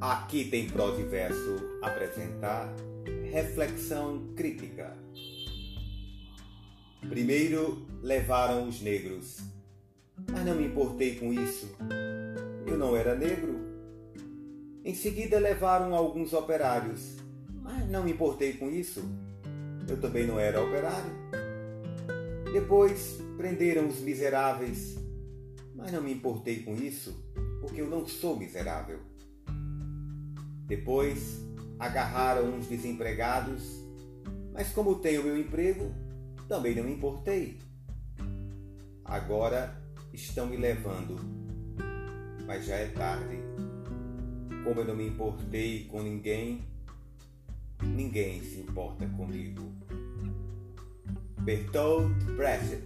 Aqui tem prosa e verso apresentar reflexão crítica. Primeiro levaram os negros, mas não me importei com isso. Eu não era negro. Em seguida levaram alguns operários, mas não me importei com isso. Eu também não era operário. Depois prenderam os miseráveis, mas não me importei com isso, porque eu não sou miserável. Depois agarraram uns desempregados, mas como tenho meu emprego, também não me importei. Agora estão me levando, mas já é tarde. Como eu não me importei com ninguém, ninguém se importa comigo. Bertolt Brecht